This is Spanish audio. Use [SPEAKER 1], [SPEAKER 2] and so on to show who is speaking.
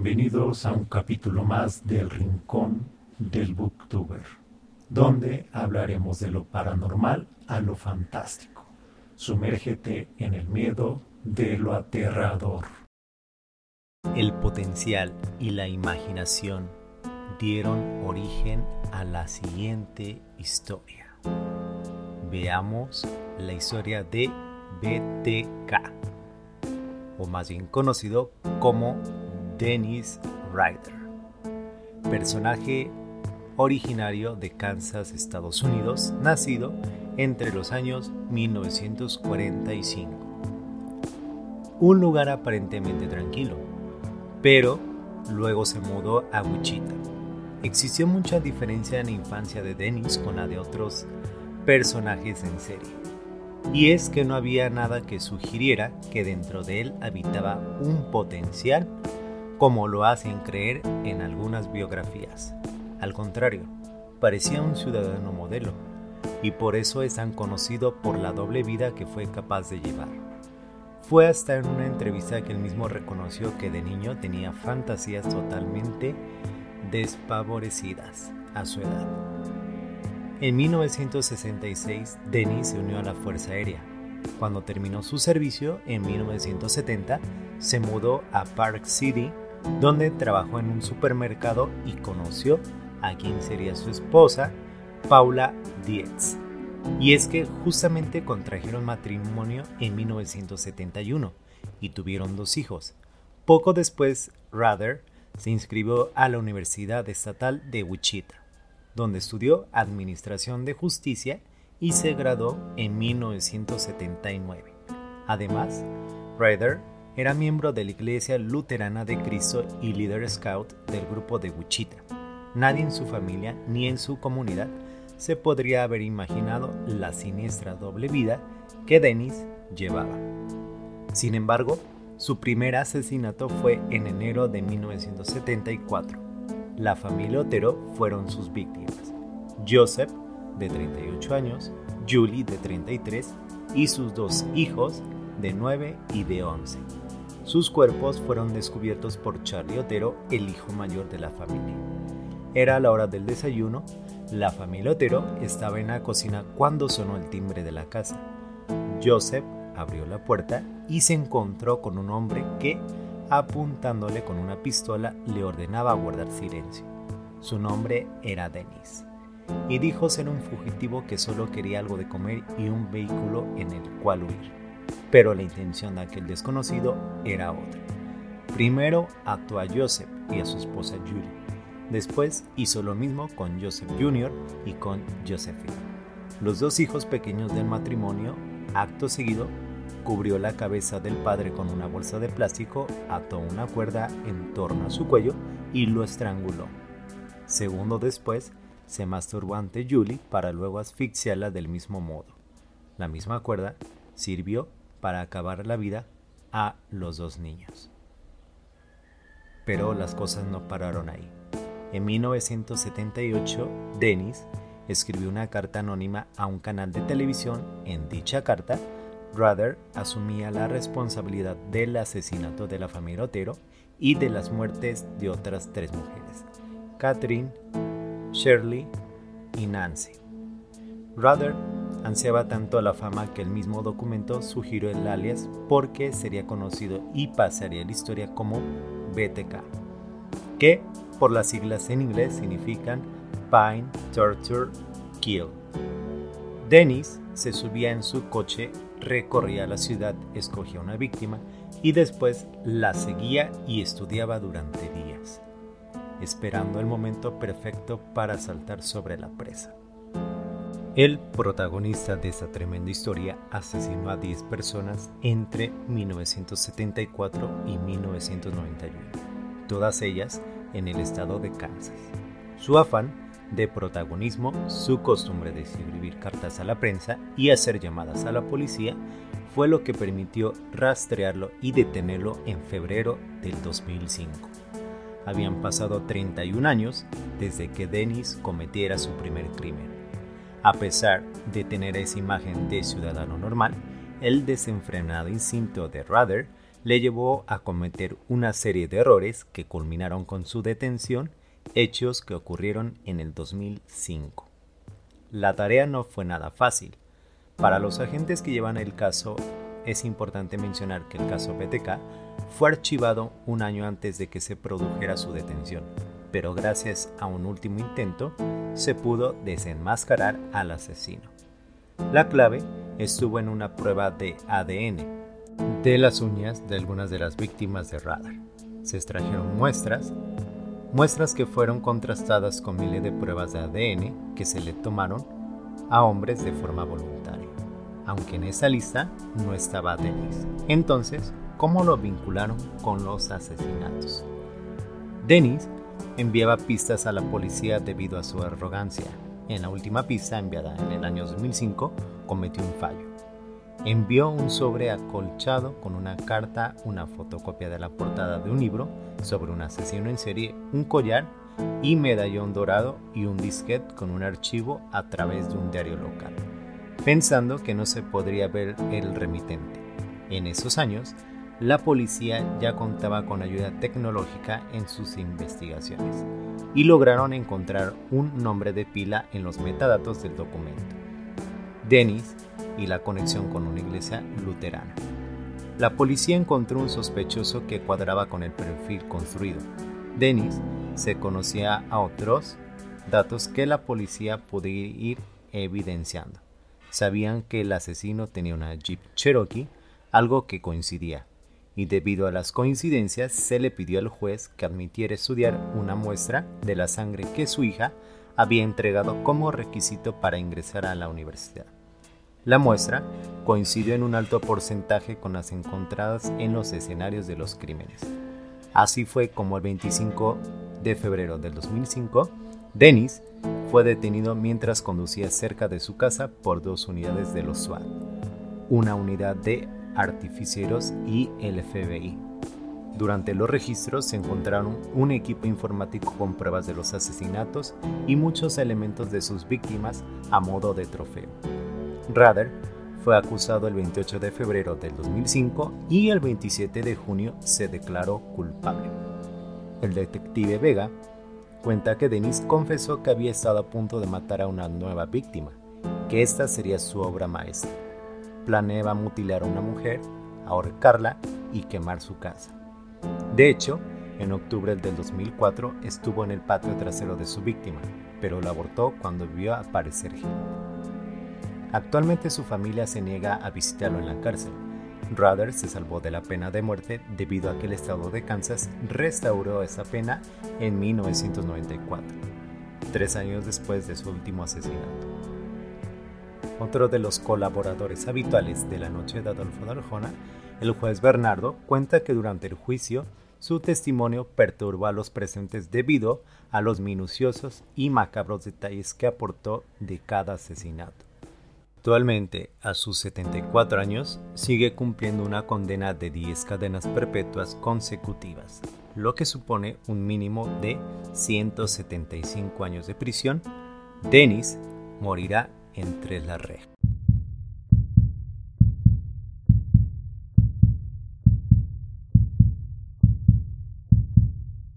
[SPEAKER 1] Bienvenidos a un capítulo más del Rincón del Booktuber, donde hablaremos de lo paranormal a lo fantástico. Sumérgete en el miedo de lo aterrador.
[SPEAKER 2] El potencial y la imaginación dieron origen a la siguiente historia. Veamos la historia de BTK, o más bien conocido como Dennis Ryder, personaje originario de Kansas, Estados Unidos, nacido entre los años 1945. Un lugar aparentemente tranquilo, pero luego se mudó a Wichita. Existió mucha diferencia en la infancia de Dennis con la de otros personajes en serie. Y es que no había nada que sugiriera que dentro de él habitaba un potencial como lo hacen creer en algunas biografías. Al contrario, parecía un ciudadano modelo, y por eso es tan conocido por la doble vida que fue capaz de llevar. Fue hasta en una entrevista que él mismo reconoció que de niño tenía fantasías totalmente despavorecidas a su edad. En 1966, Dennis se unió a la Fuerza Aérea. Cuando terminó su servicio, en 1970, se mudó a Park City, donde trabajó en un supermercado y conoció a quien sería su esposa, Paula Dietz. Y es que justamente contrajeron matrimonio en 1971 y tuvieron dos hijos. Poco después, Rather se inscribió a la Universidad Estatal de Wichita, donde estudió Administración de Justicia y se graduó en 1979. Además, Rather era miembro de la Iglesia Luterana de Cristo y líder scout del grupo de Wichita. Nadie en su familia ni en su comunidad se podría haber imaginado la siniestra doble vida que Dennis llevaba. Sin embargo, su primer asesinato fue en enero de 1974. La familia Otero fueron sus víctimas. Joseph, de 38 años, Julie, de 33, y sus dos hijos, de 9 y de 11. Sus cuerpos fueron descubiertos por Charlie Otero, el hijo mayor de la familia. Era la hora del desayuno, la familia Otero estaba en la cocina cuando sonó el timbre de la casa. Joseph abrió la puerta y se encontró con un hombre que, apuntándole con una pistola, le ordenaba guardar silencio. Su nombre era Dennis, y dijo ser un fugitivo que solo quería algo de comer y un vehículo en el cual huir pero la intención de aquel desconocido era otra. Primero ató a Joseph y a su esposa Julie. Después hizo lo mismo con Joseph Jr. y con Josephine. Los dos hijos pequeños del matrimonio, acto seguido, cubrió la cabeza del padre con una bolsa de plástico, ató una cuerda en torno a su cuello y lo estranguló. Segundo después, se masturbó ante Julie para luego asfixiarla del mismo modo. La misma cuerda sirvió para acabar la vida a los dos niños. Pero las cosas no pararon ahí. En 1978, Dennis escribió una carta anónima a un canal de televisión. En dicha carta, Ruther asumía la responsabilidad del asesinato de la familia Otero y de las muertes de otras tres mujeres, Catherine, Shirley y Nancy. Ruther ansiaba tanto la fama que el mismo documento sugirió el alias porque sería conocido y pasaría la historia como BTK, que por las siglas en inglés significan Pine Torture Kill. Dennis se subía en su coche, recorría la ciudad, escogía una víctima y después la seguía y estudiaba durante días, esperando el momento perfecto para saltar sobre la presa. El protagonista de esta tremenda historia asesinó a 10 personas entre 1974 y 1991, todas ellas en el estado de Kansas. Su afán de protagonismo, su costumbre de escribir cartas a la prensa y hacer llamadas a la policía fue lo que permitió rastrearlo y detenerlo en febrero del 2005. Habían pasado 31 años desde que Dennis cometiera su primer crimen a pesar de tener esa imagen de ciudadano normal, el desenfrenado instinto de Ruther le llevó a cometer una serie de errores que culminaron con su detención, hechos que ocurrieron en el 2005. La tarea no fue nada fácil. Para los agentes que llevan el caso, es importante mencionar que el caso BTK fue archivado un año antes de que se produjera su detención, pero gracias a un último intento se pudo desenmascarar al asesino. La clave estuvo en una prueba de ADN de las uñas de algunas de las víctimas de radar. Se extrajeron muestras, muestras que fueron contrastadas con miles de pruebas de ADN que se le tomaron a hombres de forma voluntaria, aunque en esa lista no estaba Dennis. Entonces, ¿cómo lo vincularon con los asesinatos? Dennis enviaba pistas a la policía debido a su arrogancia. En la última pista enviada en el año 2005 cometió un fallo envió un sobre acolchado con una carta, una fotocopia de la portada de un libro sobre un asesino en serie, un collar y medallón dorado y un disquete con un archivo a través de un diario local, pensando que no se podría ver el remitente. En esos años, la policía ya contaba con ayuda tecnológica en sus investigaciones y lograron encontrar un nombre de pila en los metadatos del documento. Dennis y la conexión con una iglesia luterana. La policía encontró un sospechoso que cuadraba con el perfil construido. Dennis se conocía a otros datos que la policía podía ir evidenciando. Sabían que el asesino tenía una Jeep Cherokee, algo que coincidía, y debido a las coincidencias se le pidió al juez que admitiera estudiar una muestra de la sangre que su hija había entregado como requisito para ingresar a la universidad. La muestra coincidió en un alto porcentaje con las encontradas en los escenarios de los crímenes. Así fue como el 25 de febrero del 2005, Dennis fue detenido mientras conducía cerca de su casa por dos unidades de los SWAT, una unidad de artificieros y el FBI. Durante los registros se encontraron un equipo informático con pruebas de los asesinatos y muchos elementos de sus víctimas a modo de trofeo. Rader fue acusado el 28 de febrero del 2005 y el 27 de junio se declaró culpable. El detective Vega cuenta que Denis confesó que había estado a punto de matar a una nueva víctima, que esta sería su obra maestra. Planeaba mutilar a una mujer, ahorcarla y quemar su casa. De hecho, en octubre del 2004 estuvo en el patio trasero de su víctima, pero la abortó cuando vio aparecer Actualmente su familia se niega a visitarlo en la cárcel. Ruther se salvó de la pena de muerte debido a que el estado de Kansas restauró esa pena en 1994, tres años después de su último asesinato. Otro de los colaboradores habituales de la noche de Adolfo Darjona, el juez Bernardo, cuenta que durante el juicio su testimonio perturbó a los presentes debido a los minuciosos y macabros detalles que aportó de cada asesinato. Actualmente, a sus 74 años, sigue cumpliendo una condena de 10 cadenas perpetuas consecutivas, lo que supone un mínimo de 175 años de prisión. Dennis morirá entre las rejas.